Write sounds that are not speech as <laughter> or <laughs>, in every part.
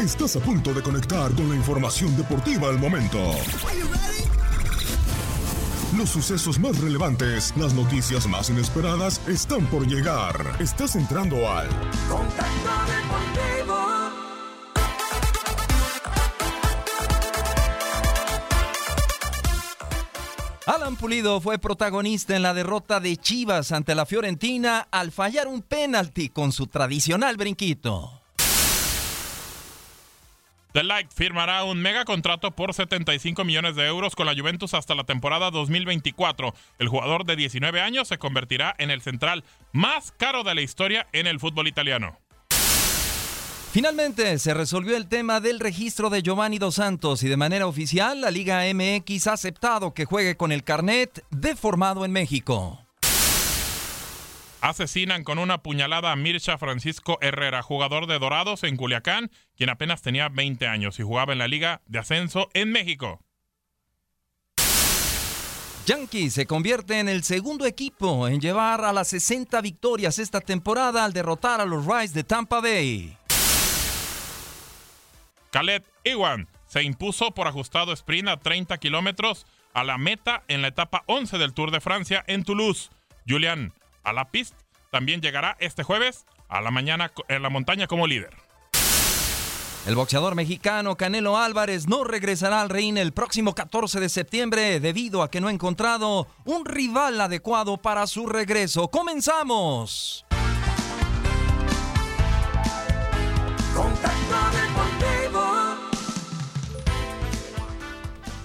Estás a punto de conectar con la información deportiva al momento. Los sucesos más relevantes, las noticias más inesperadas están por llegar. Estás entrando al Contacto Deportivo. Alan Pulido fue protagonista en la derrota de Chivas ante la Fiorentina al fallar un penalti con su tradicional brinquito. The Light firmará un mega contrato por 75 millones de euros con la Juventus hasta la temporada 2024. El jugador de 19 años se convertirá en el central más caro de la historia en el fútbol italiano. Finalmente se resolvió el tema del registro de Giovanni Dos Santos y de manera oficial la Liga MX ha aceptado que juegue con el carnet deformado en México. Asesinan con una puñalada a Mircha Francisco Herrera, jugador de Dorados en Culiacán, quien apenas tenía 20 años y jugaba en la Liga de Ascenso en México. Yankees se convierte en el segundo equipo en llevar a las 60 victorias esta temporada al derrotar a los Rays de Tampa Bay. Khaled Iwan se impuso por ajustado sprint a 30 kilómetros a la meta en la etapa 11 del Tour de Francia en Toulouse. Julian Alaphilippe también llegará este jueves a la mañana en la montaña como líder. El boxeador mexicano Canelo Álvarez no regresará al ring el próximo 14 de septiembre debido a que no ha encontrado un rival adecuado para su regreso. ¡Comenzamos!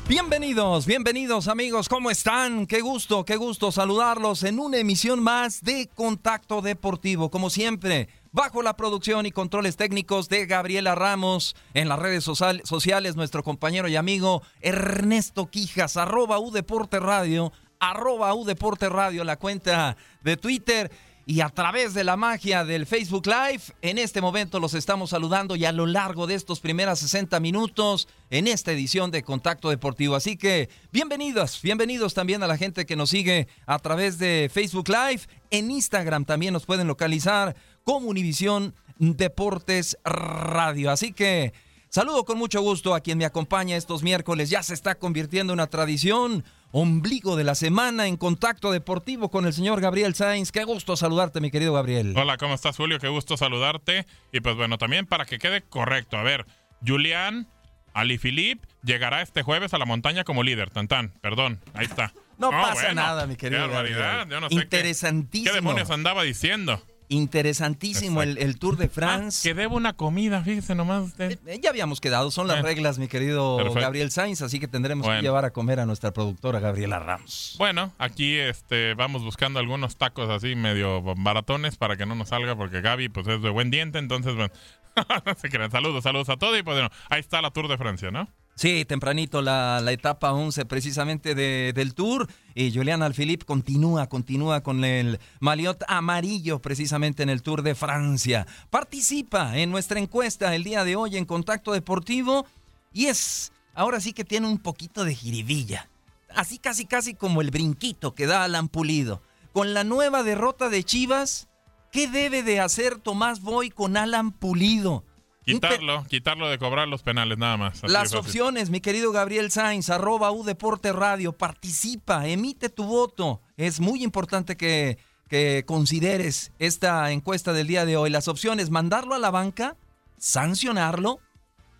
Bienvenidos, bienvenidos amigos, ¿cómo están? Qué gusto, qué gusto saludarlos en una emisión más de Contacto Deportivo, como siempre, bajo la producción y controles técnicos de Gabriela Ramos, en las redes social- sociales nuestro compañero y amigo Ernesto Quijas, arroba U Deporte Radio, arroba U Deporte Radio, la cuenta de Twitter. Y a través de la magia del Facebook Live, en este momento los estamos saludando y a lo largo de estos primeros 60 minutos en esta edición de Contacto Deportivo. Así que bienvenidos, bienvenidos también a la gente que nos sigue a través de Facebook Live. En Instagram también nos pueden localizar como Univisión Deportes Radio. Así que saludo con mucho gusto a quien me acompaña estos miércoles. Ya se está convirtiendo en una tradición ombligo de la semana en contacto deportivo con el señor Gabriel Sainz. Qué gusto saludarte, mi querido Gabriel. Hola, ¿cómo estás, Julio? Qué gusto saludarte. Y pues bueno, también para que quede correcto. A ver, Julián Alaphilippe llegará este jueves a la montaña como líder. Tantán, perdón, ahí está. No pasa nada, mi querido Qué barbaridad. Gabriel. Yo no sé qué- Interesantísimo. ¿Qué, demonios andaba diciendo? Interesantísimo el, el Tour de Ah, France. que debo una comida, fíjese nomás usted. Eh, Ya habíamos quedado, son las Eh. reglas, mi querido Perfecto. Gabriel Sainz, así que tendremos Bueno. que llevar a comer a nuestra productora Gabriela Ramos. Bueno, aquí este vamos buscando algunos tacos así medio baratones para que no nos salga porque Gaby pues es de buen diente, entonces bueno, <laughs> no se crean. Saludos, saludos a todos y pues bueno, ahí está la Tour de Francia, ¿no? Sí, tempranito la, la etapa 11 precisamente de- del Tour y Julián Alfilip continúa, continúa con el maliot amarillo precisamente en el Tour de Francia. Participa en nuestra encuesta el día de hoy en Contacto Deportivo y es, ahora sí que tiene un poquito de jiribilla. Así casi casi como el brinquito que da Alan Pulido. Con la nueva derrota de Chivas, ¿qué debe de hacer Tomás Boy con Alan Pulido? Quitarlo, quitarlo de cobrar los penales nada más. las opciones, mi querido Gabriel Sainz, arroba U Deporte Radio, participa, emite tu voto. Es muy importante que, que consideres esta encuesta del día de hoy. Las opciones, mandarlo a la banca, sancionarlo,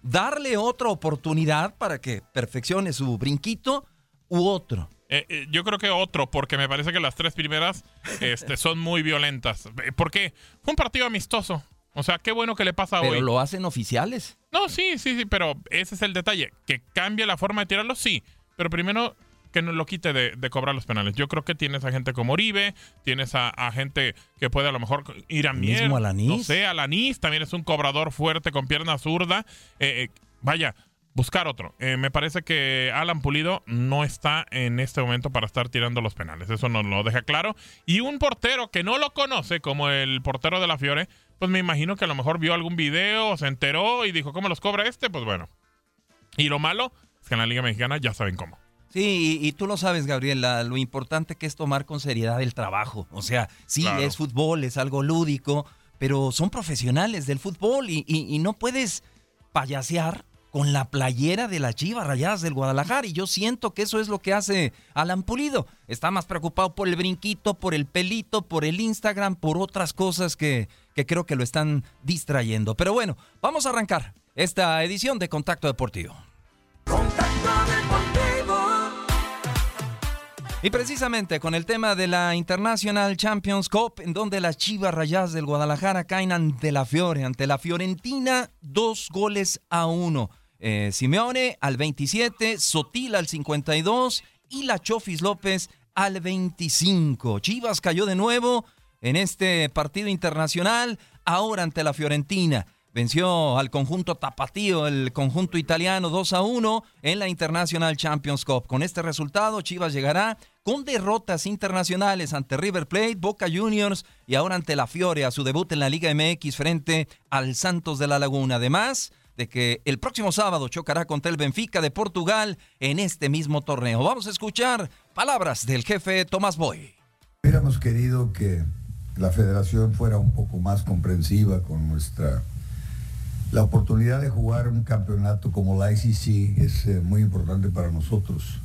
darle otra oportunidad para que perfeccione su brinquito u otro. Eh, eh, yo creo que otro, porque me parece que las tres primeras este, son muy violentas. Eh, ¿Por qué? Fue un partido amistoso. O sea, qué bueno que le pasa Pero hoy. lo hacen oficiales. No, sí, sí, sí, pero ese es el detalle. Que cambie la forma de tirarlo, sí. Pero primero que no lo quite de, de cobrar los penales. Yo creo que tienes a gente como Oribe, tienes a, a gente que puede a lo mejor ir a mier, Mismo Alanis. No sé, Alanis también es un cobrador fuerte con pierna zurda. Eh, eh, vaya, buscar otro. Eh, me parece que Alan Pulido no está en este momento para estar tirando los penales. Eso nos lo deja claro. Y un portero que no lo conoce, como el portero de la Fiore, pues me imagino que a lo mejor vio algún video, se enteró y dijo, ¿cómo los cobra este? Pues bueno. Y lo malo es que en la Liga Mexicana ya saben cómo. Sí, y, y tú lo sabes, Gabriela, lo importante que es tomar con seriedad el trabajo. O sea, sí, Claro. es fútbol, es algo lúdico, pero son profesionales del fútbol y, y- y no puedes payasear con la playera de las Chivas Rayadas del Guadalajara. Y yo siento que eso es lo que hace Alan Pulido. Está más preocupado por el brinquito, por el pelito, por el Instagram, por otras cosas que, que creo que lo están distrayendo. Pero bueno, vamos a arrancar esta edición de Contacto Deportivo. Contacto Deportivo. Y precisamente con el tema de la International Champions Cup, en donde las Chivas Rayadas del Guadalajara caen ante la Fiore, ante la Fiorentina, dos goles a uno. Eh, Simeone al 27, Sotil al 52 y la Chofis López al 25. Chivas cayó de nuevo en este partido internacional, ahora ante la Fiorentina. Venció al conjunto tapatío, el conjunto italiano 2 a 1 en la International Champions Cup. Con este resultado, Chivas llegará con derrotas internacionales ante River Plate, Boca Juniors y ahora ante la Fiore a su debut en la Liga MX frente al Santos de la Laguna. Además de que el próximo sábado chocará contra el Benfica de Portugal en este mismo torneo. Vamos a escuchar palabras del jefe Tomás Boy. Hubiéramos querido que la federación fuera un poco más comprensiva con nuestra... La oportunidad de jugar un campeonato como la ICC es eh, muy importante para nosotros.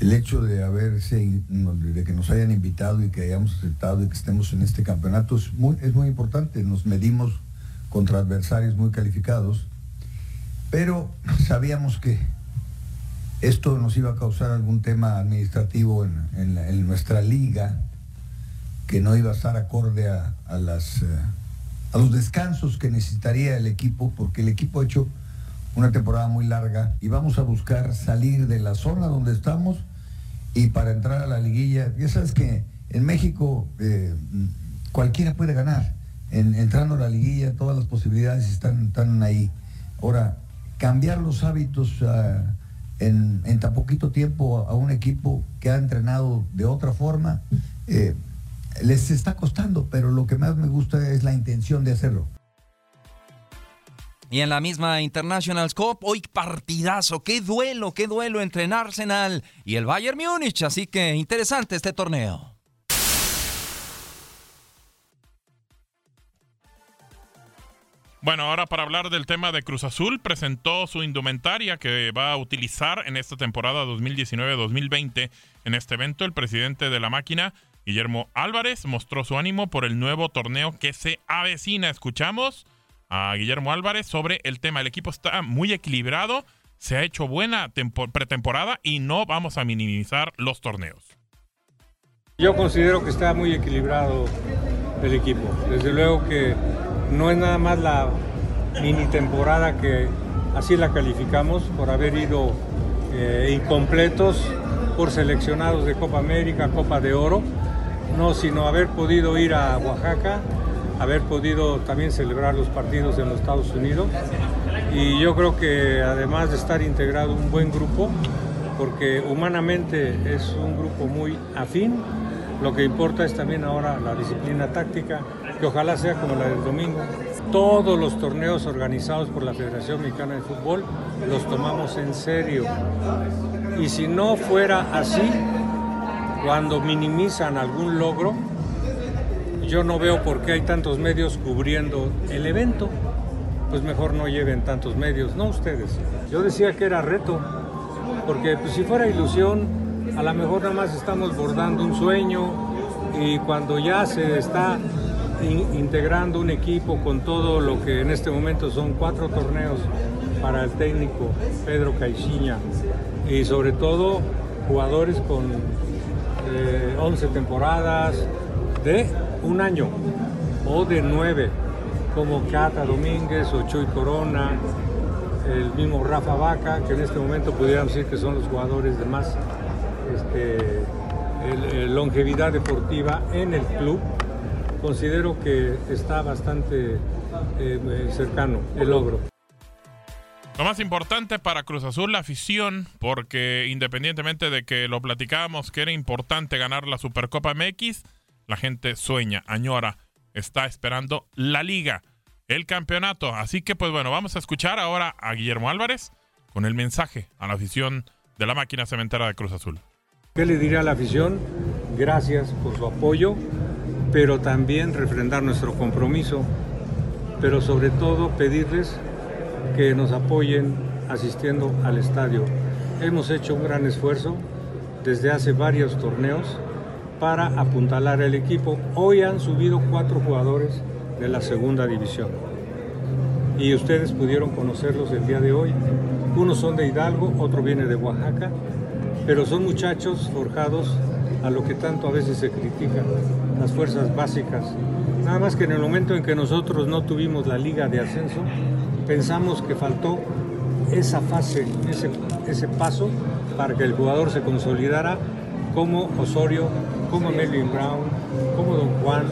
El hecho de haberse, de que nos hayan invitado y que hayamos aceptado y que estemos en este campeonato es muy, es muy importante. Nos medimos contra adversarios muy calificados, pero sabíamos que esto nos iba a causar algún tema administrativo en, en nuestra liga que no iba a estar acorde a, a las, eh, a los descansos que necesitaría el equipo, porque el equipo ha hecho una temporada muy larga y vamos a buscar salir de la zona donde estamos y para entrar a la liguilla. Ya sabes que en México eh, cualquiera puede ganar. En- entrando a la liguilla todas las posibilidades están, están ahí. Ahora, cambiar los hábitos ah, en, tan poquito tiempo a, un equipo que ha entrenado de otra forma, eh, les está costando, pero lo que más me gusta es la intención de hacerlo. Y en la misma International Cup, hoy partidazo, qué duelo, qué duelo entre Arsenal y el Bayern Múnich. Así que interesante este torneo. Bueno, ahora para hablar del tema de Cruz Azul, presentó su indumentaria que va a utilizar en esta temporada 2019-2020. En este evento, el presidente de la máquina, Guillermo Álvarez, mostró su ánimo por el nuevo torneo que se avecina. Escuchamos a Guillermo Álvarez sobre el tema. El equipo está muy equilibrado, se ha hecho buena tempo- pretemporada y no vamos a minimizar los torneos. Yo considero que está muy equilibrado del equipo. Desde luego que no es nada más la mini temporada que así la calificamos por haber ido eh, incompletos por seleccionados de Copa América, Copa de Oro, no, sino haber podido ir a Oaxaca, haber podido también celebrar los partidos en los Estados Unidos. Y yo creo que además de estar integrado un buen grupo, porque humanamente es un grupo muy afín, lo que importa es también ahora la disciplina táctica, que ojalá sea como la del domingo. Todos los torneos organizados por la Federación Mexicana de Fútbol los tomamos en serio. Y si no fuera así, cuando minimizan algún logro, yo no veo por qué hay tantos medios cubriendo el evento. Pues mejor no lleven tantos medios, no ustedes. Yo decía que era reto, porque pues, si fuera ilusión, a lo mejor nada más estamos bordando un sueño y cuando ya se está in- integrando un equipo con todo lo que en este momento son cuatro torneos para el técnico Pedro Caixinha y sobre todo jugadores con eh, 11 temporadas de un año o de nueve como Cata Domínguez o Chuy Corona, el mismo Rafa Vaca, que en este momento pudiéramos decir que son los jugadores de más este, longevidad deportiva en el club. Considero que está bastante eh, cercano el logro. Lo más importante para Cruz Azul, la afición, porque independientemente de que lo platicábamos que era importante ganar la Supercopa MX, la gente sueña, añora, está esperando la liga, el campeonato. Así que pues bueno, vamos a escuchar ahora a Guillermo Álvarez con el mensaje a la afición de la máquina cementera de Cruz Azul. ¿Qué le diría a la afición? Gracias por su apoyo, pero también refrendar nuestro compromiso, pero sobre todo pedirles que nos apoyen asistiendo al estadio. Hemos hecho un gran esfuerzo desde hace varios torneos para apuntalar el equipo. Hoy han subido cuatro jugadores de la segunda división y ustedes pudieron conocerlos el día de hoy. Unos son de Hidalgo, otro viene de Oaxaca, pero son muchachos forjados a lo que tanto a veces se critica, las fuerzas básicas. Nada más que en el momento en que nosotros no tuvimos la liga de ascenso, pensamos que faltó esa fase, ese, ese paso para que el jugador se consolidara como Osorio, como Melvin Brown, como Don Juan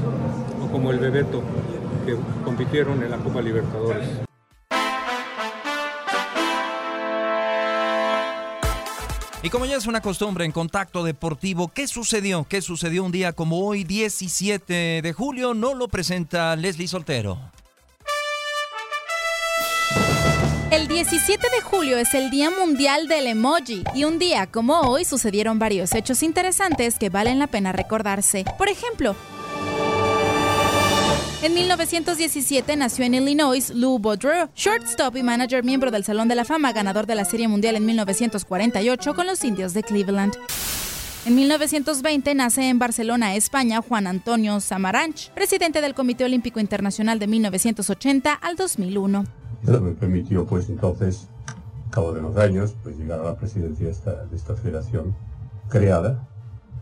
o como el Bebeto que compitieron en la Copa Libertadores. Y como ya es una costumbre en Contacto Deportivo, ¿qué sucedió? ¿Qué sucedió un día como hoy, 17 de julio? No lo presenta Leslie Soltero. El 17 de julio es el Día Mundial del Emoji y un día como hoy sucedieron varios hechos interesantes que valen la pena recordarse. Por ejemplo, en 1917 nació en Illinois Lou Boudreau, shortstop y manager miembro del Salón de la Fama, ganador de la Serie Mundial en 1948 con los Indios de Cleveland. En 1920 nace en Barcelona, España, Juan Antonio Samaranch, presidente del Comité Olímpico Internacional de 1980 al 2001. Eso me permitió pues entonces, al cabo de los años, pues llegar a la presidencia de esta federación creada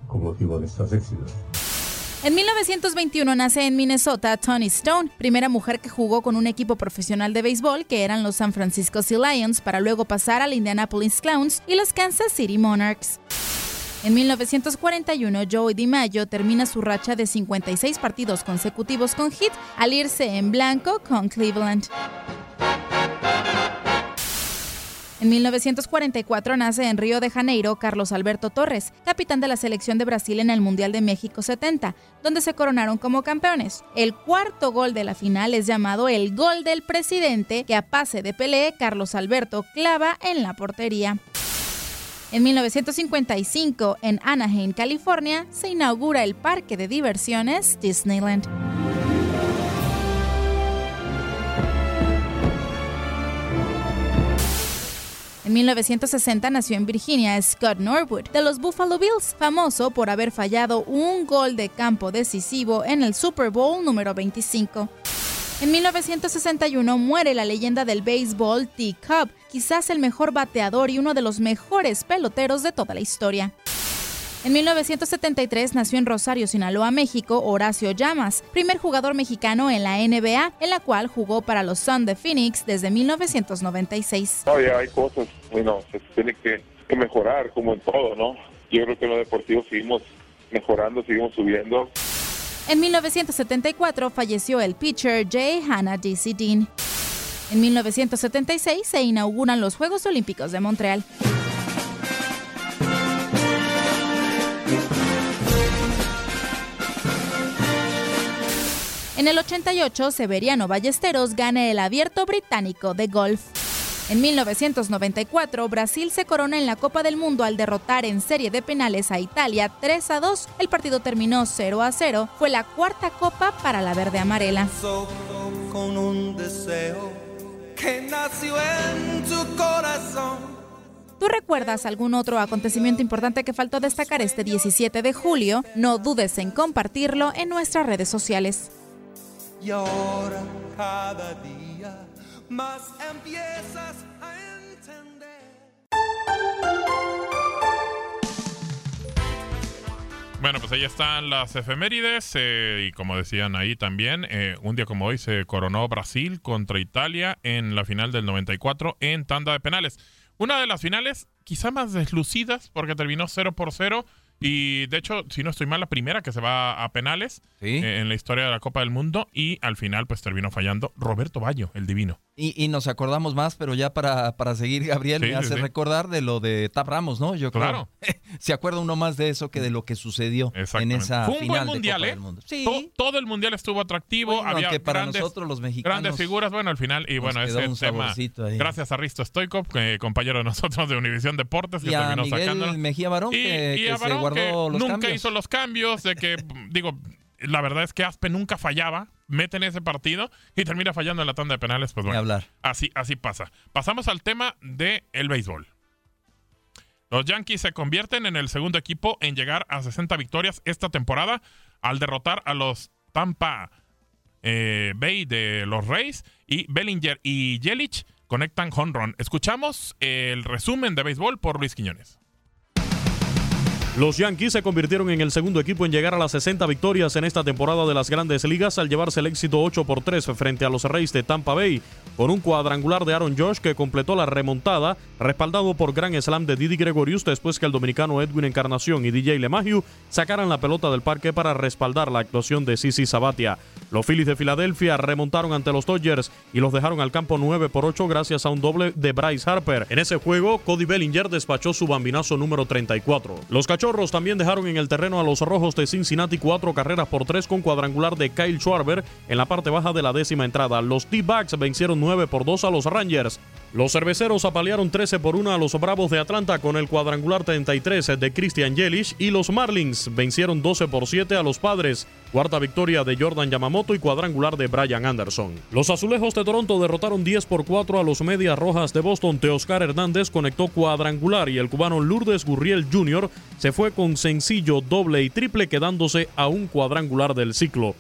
con motivo de estos éxitos. En 1921 nace en Minnesota Tony Stone, primera mujer que jugó con un equipo profesional de béisbol que eran los San Francisco Sea Lions para luego pasar al Indianapolis Clowns y los Kansas City Monarchs. En 1941, Joey DiMaggio termina su racha de 56 partidos consecutivos con hit al irse en blanco con Cleveland. En 1944 nace en Río de Janeiro Carlos Alberto Torres, capitán de la selección de Brasil en el Mundial de México 70, donde se coronaron como campeones. El cuarto gol de la final es llamado el gol del presidente, que a pase de Pelé, Carlos Alberto clava en la portería. En 1955, en Anaheim, California, se inaugura el parque de diversiones Disneyland. 1960 nació en Virginia Scott Norwood de los Buffalo Bills, famoso por haber fallado un gol de campo decisivo en el Super Bowl número 25. En 1961 muere la leyenda del béisbol T. Cobb, quizás el mejor bateador y uno de los mejores peloteros de toda la historia. En 1973 nació en Rosario, Sinaloa, México, Horacio Llamas, primer jugador mexicano en la NBA, en la cual jugó para los Sun de Phoenix desde 1996. Todavía hay cosas, bueno, se tiene que, que mejorar como en todo, ¿no? Yo creo que en lo deportivo seguimos mejorando, seguimos subiendo. En 1974 falleció el pitcher J. Hannah D.C. Dean. En 1976 se inauguran los Juegos Olímpicos de Montreal. En el 88, Severiano Ballesteros gana el Abierto Británico de Golf. En 1994, Brasil se corona en la Copa del Mundo al derrotar en serie de penales a Italia 3 a 2. El partido terminó 0 a 0. Fue la cuarta copa para la verde amarela. Con un deseo que nació en tu corazón. ¿Tú recuerdas algún otro acontecimiento importante que faltó destacar este 17 de julio? No dudes en compartirlo en nuestras redes sociales. Y ahora cada día más empiezas a entender. Bueno, pues ahí están las efemérides eh, y como decían ahí también, eh, un día como hoy se coronó Brasil contra Italia en la final del 94 en tanda de penales. Una de las finales quizá más deslucidas porque terminó 0 por 0 y de hecho, si no estoy mal, la primera que se va a penales eh, en la historia de la Copa del Mundo y al final pues terminó fallando Roberto Ballo, el divino. Y, y nos acordamos más, pero ya para, para seguir, Gabriel, Sí, me sí, hace sí. recordar de lo de Tap Ramos, ¿no? Yo creo. Claro. <laughs> Se acuerda uno más de eso que de lo que sucedió en esa Fue un final buen mundial, de Copa ¿eh? del Mundo. To- todo el mundial estuvo atractivo, Bueno, había para grandes, nosotros los mexicanos grandes figuras, bueno, al final y bueno, ese un tema. ahí. Gracias a Risto Stoikov, que- compañero de nosotros de Univisión Deportes, que Y a terminó Miguel sacándonos. Mejía Barón, y, que- y que a se Barón, guardó que los nunca cambios. hizo los cambios, de que, <laughs> digo, la verdad es que Aspe nunca fallaba, mete en ese partido y termina fallando en la tanda de penales, pues bueno. hablar. Así, así pasa. Pasamos al tema del el béisbol. Los Yankees se convierten en el segundo equipo en llegar a 60 victorias esta temporada al derrotar a los Tampa eh, Bay de los Rays y Bellinger y Yelich conectan home run. Escuchamos el resumen de béisbol por Luis Quiñones. Los Yankees se convirtieron en el segundo equipo en llegar a las 60 victorias en esta temporada de las grandes ligas al llevarse el éxito 8 por 3 frente a los Reyes de Tampa Bay, con un cuadrangular de Aaron Josh que completó la remontada, respaldado por gran slam de Didi Gregorius después que el dominicano Edwin Encarnación y DJ LeMahieu sacaran la pelota del parque para respaldar la actuación de Sisi Sabatia. Los Phillies de Filadelfia remontaron ante los Dodgers y los dejaron al campo 9 por 8 gracias a un doble de Bryce Harper. En ese juego, Cody Bellinger despachó su bambinazo número 34. Los Cachorros también dejaron en el terreno a los Rojos de Cincinnati cuatro carreras por tres con cuadrangular de Kyle Schwarber en la parte baja de la décima entrada. Los D-Backs vencieron 9 por 2 a los Rangers. Los cerveceros apalearon 13 por 1 a los Bravos de Atlanta con el cuadrangular 33 de Christian Yelich y los Marlins vencieron 12 por 7 a los Padres. Cuarta victoria de Jordan Yamamoto y cuadrangular de Brian Anderson. Los Azulejos de Toronto derrotaron 10 por 4 a los Medias Rojas de Boston. Teoscar Hernández conectó cuadrangular y el cubano Lourdes Gurriel Jr. se fue con sencillo, doble y triple quedándose a un cuadrangular del ciclo.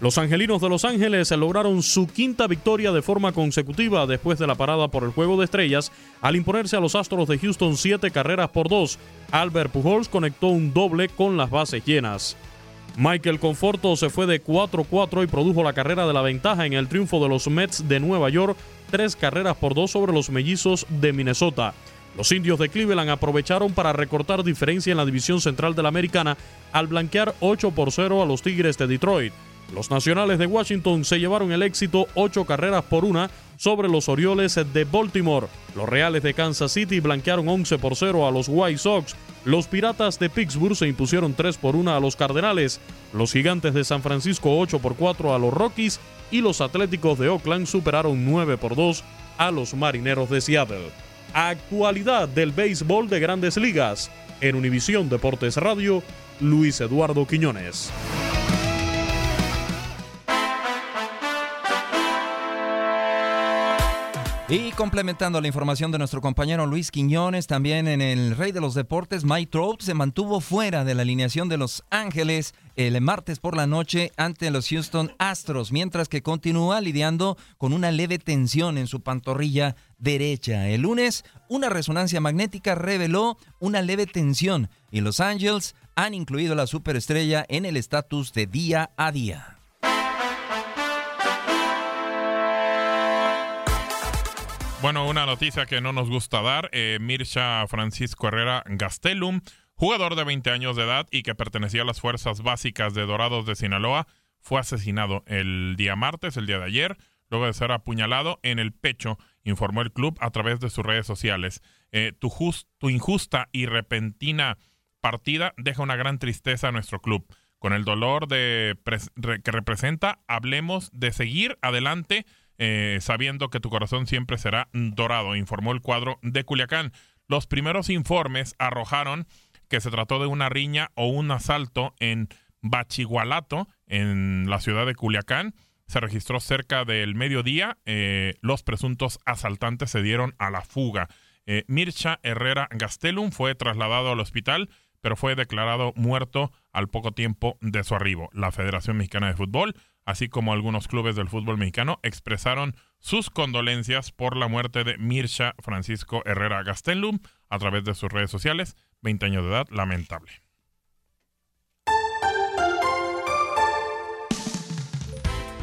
Los Angelinos de Los Ángeles lograron su quinta victoria de forma consecutiva después de la parada por el Juego de Estrellas al imponerse a los Astros de Houston siete carreras por dos. Albert Pujols conectó un doble con las bases llenas. Michael Conforto se fue de 4-4 y produjo la carrera de la ventaja en el triunfo de los Mets de Nueva York, tres carreras por dos sobre los mellizos de Minnesota. Los indios de Cleveland aprovecharon para recortar diferencia en la división central de la americana al blanquear 8 por 0 a los Tigres de Detroit. Los nacionales de Washington se llevaron el éxito 8 carreras por una sobre los Orioles de Baltimore. Los Reales de Kansas City blanquearon 11 por 0 a los White Sox. Los Piratas de Pittsburgh se impusieron 3 por 1 a los Cardenales. Los Gigantes de San Francisco 8 por 4 a los Rockies. Y los Atléticos de Oakland superaron 9 por 2 a los Marineros de Seattle. Actualidad del béisbol de grandes ligas. En Univisión Deportes Radio, Luis Eduardo Quiñones. Y complementando la información de nuestro compañero Luis Quiñones, también en el Rey de los Deportes, Mike Trout se mantuvo fuera de la alineación de Los Ángeles el martes por la noche ante los Houston Astros, mientras que continúa lidiando con una leve tensión en su pantorrilla derecha. El lunes, una resonancia magnética reveló una leve tensión y Los Ángeles han incluido a la superestrella en el estatus de día a día. Bueno, una noticia que no nos gusta dar. Eh, Mirsha Francisco Herrera Gastelum, jugador de 20 años de edad y que pertenecía a las fuerzas básicas de Dorados de Sinaloa, fue asesinado el día martes, el día de ayer, luego de ser apuñalado en el pecho, informó el club a través de sus redes sociales. Eh, tu, tu injusta y repentina partida deja una gran tristeza a nuestro club. Con el dolor de que representa, hablemos de seguir adelante eh, sabiendo que tu corazón siempre será dorado, informó el cuadro de Culiacán. Los primeros informes arrojaron que se trató de una riña o un asalto en Bachigualato, en la ciudad de Culiacán. Se registró cerca del mediodía. Eh, los presuntos asaltantes se dieron a la fuga. Eh, Mircha Herrera Gastelum fue trasladado al hospital, pero fue declarado muerto al poco tiempo de su arribo. La Federación Mexicana de Fútbol así como algunos clubes del fútbol mexicano, expresaron sus condolencias por la muerte de Mirsha Francisco Herrera Gastelum a través de sus redes sociales. 20 años de edad, lamentable.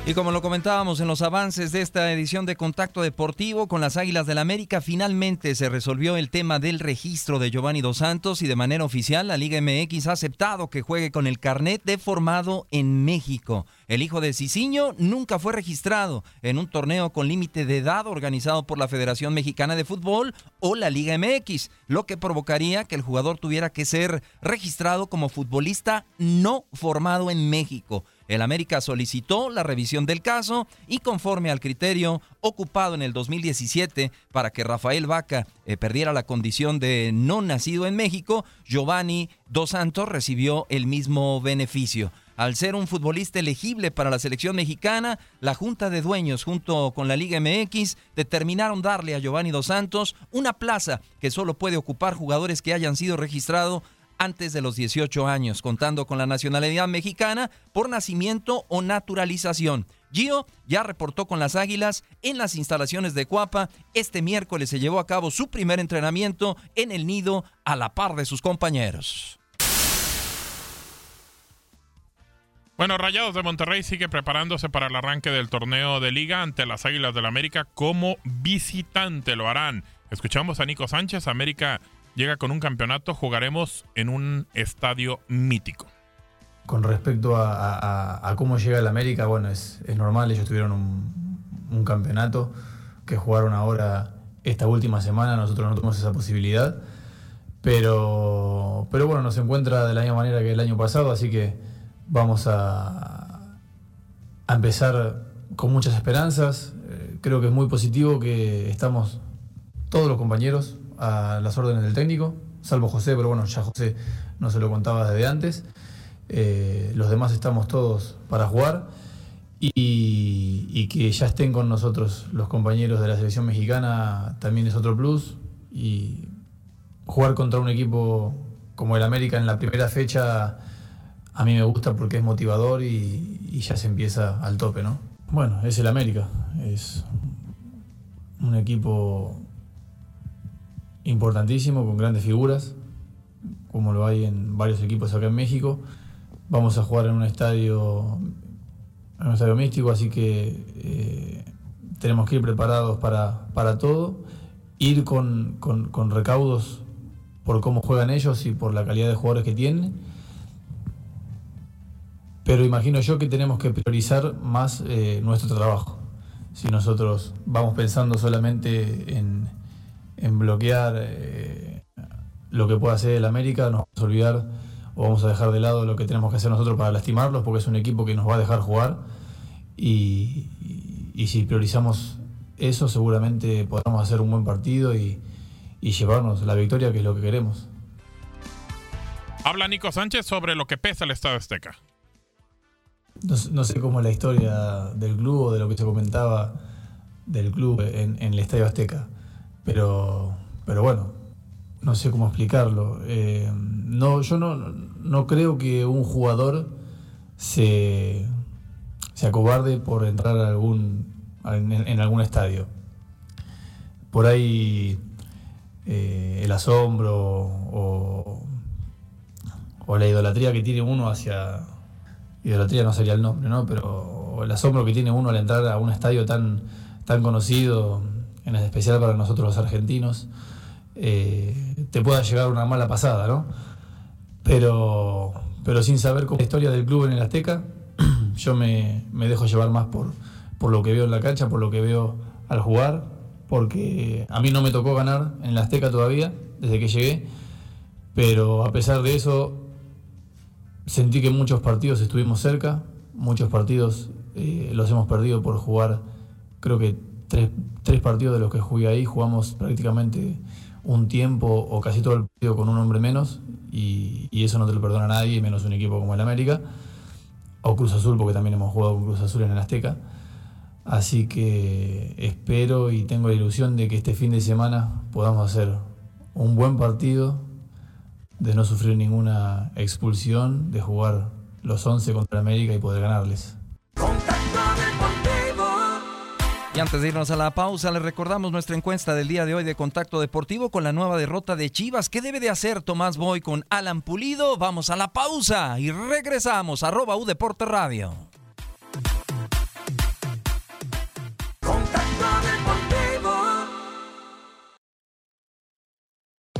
Y como lo comentábamos en los avances de esta edición de Contacto Deportivo con las Águilas del América, finalmente se resolvió el tema del registro de Giovanni Dos Santos y de manera oficial la Liga MX ha aceptado que juegue con el carnet de formado en México. El hijo de Cicinho nunca fue registrado en un torneo con límite de edad organizado por la Federación Mexicana de Fútbol o la Liga MX, lo que provocaría que el jugador tuviera que ser registrado como futbolista no formado en México. El América solicitó la revisión del caso y conforme al criterio ocupado en el 2017 para que Rafael Vaca eh, perdiera la condición de no nacido en México, Giovanni Dos Santos recibió el mismo beneficio. Al ser un futbolista elegible para la selección mexicana, la Junta de Dueños junto con la Liga MX determinaron darle a Giovanni Dos Santos una plaza que solo puede ocupar jugadores que hayan sido registrados antes de los 18 años, contando con la nacionalidad mexicana por nacimiento o naturalización. Gio ya reportó con las Águilas en las instalaciones de Cuapa. Este miércoles se llevó a cabo su primer entrenamiento en el nido a la par de sus compañeros. Bueno, Rayados de Monterrey sigue preparándose para el arranque del torneo de liga ante las Águilas del la América como visitante. Lo harán. Escuchamos a Nico Sánchez. América llega con un campeonato, jugaremos en un estadio mítico. Con respecto a, cómo llega el América, bueno, es, normal, ellos tuvieron un, campeonato que jugaron ahora esta última semana, nosotros no tuvimos esa posibilidad, pero, pero bueno, nos encuentra de la misma manera que el año pasado, así que vamos a, empezar con muchas esperanzas, eh, creo que es muy positivo que estamos todos los compañeros a las órdenes del técnico, salvo José, pero bueno, ya José no se lo contaba desde antes. Eh, los demás estamos todos para jugar y, que ya estén con nosotros los compañeros de la selección mexicana también es otro plus y jugar contra un equipo como el América en la primera fecha a mí me gusta porque es motivador y, ya se empieza al tope, ¿no? Bueno, es el América, es un equipo importantísimo, con grandes figuras, como lo hay en varios equipos acá en México. Vamos a jugar en un estadio, un estadio místico, así que eh, tenemos que ir preparados para, para todo, ir con, con, recaudos por cómo juegan ellos y por la calidad de jugadores que tienen. Pero imagino yo que tenemos que priorizar más eh, nuestro trabajo. Si nosotros vamos pensando solamente en, en bloquear eh, lo que pueda hacer el América, nos vamos a olvidar o vamos a dejar de lado lo que tenemos que hacer nosotros para lastimarlos, porque es un equipo que nos va a dejar jugar y, si priorizamos eso seguramente podremos hacer un buen partido y, llevarnos la victoria, que es lo que queremos. Habla Nico Sánchez sobre lo que pesa el Estado Azteca. No, no, sé cómo es la historia del club o de lo que se comentaba del club en, el Estadio Azteca. Pero, pero bueno, no sé cómo explicarlo. Eh, no, yo no, no creo que un jugador se, se acobarde por entrar algún, en, en algún estadio. Por ahí eh, el asombro o, o la idolatría que tiene uno hacia... Idolatría no sería el nombre, ¿no? Pero el asombro que tiene uno al entrar a un estadio tan, tan conocido, en especial para nosotros los argentinos, eh, te pueda llegar una mala pasada, ¿no? Pero, pero sin saber cómo es la historia del club en el Azteca, <clears throat> yo me, me dejo llevar más por, por lo que veo en la cancha, por lo que veo al jugar, porque a mí no me tocó ganar en la Azteca todavía, desde que llegué, pero a pesar de eso, sentí que muchos partidos estuvimos cerca, muchos partidos eh, los hemos perdido por jugar, creo que tres, tres partidos de los que jugué ahí jugamos prácticamente un tiempo o casi todo el partido con un hombre menos y, y, eso no te lo perdona nadie, menos un equipo como el América o Cruz Azul, porque también hemos jugado con Cruz Azul en el Azteca. Así que espero y tengo la ilusión de que este fin de semana podamos hacer un buen partido, de no sufrir ninguna expulsión, de jugar los 11 contra América y poder ganarles. Y antes de irnos a la pausa, les recordamos nuestra encuesta del día de hoy de Contacto Deportivo con la nueva derrota de Chivas. ¿Qué debe de hacer Tomás Boy con Alan Pulido? Vamos a la pausa y regresamos. Arroba U Deporte Radio.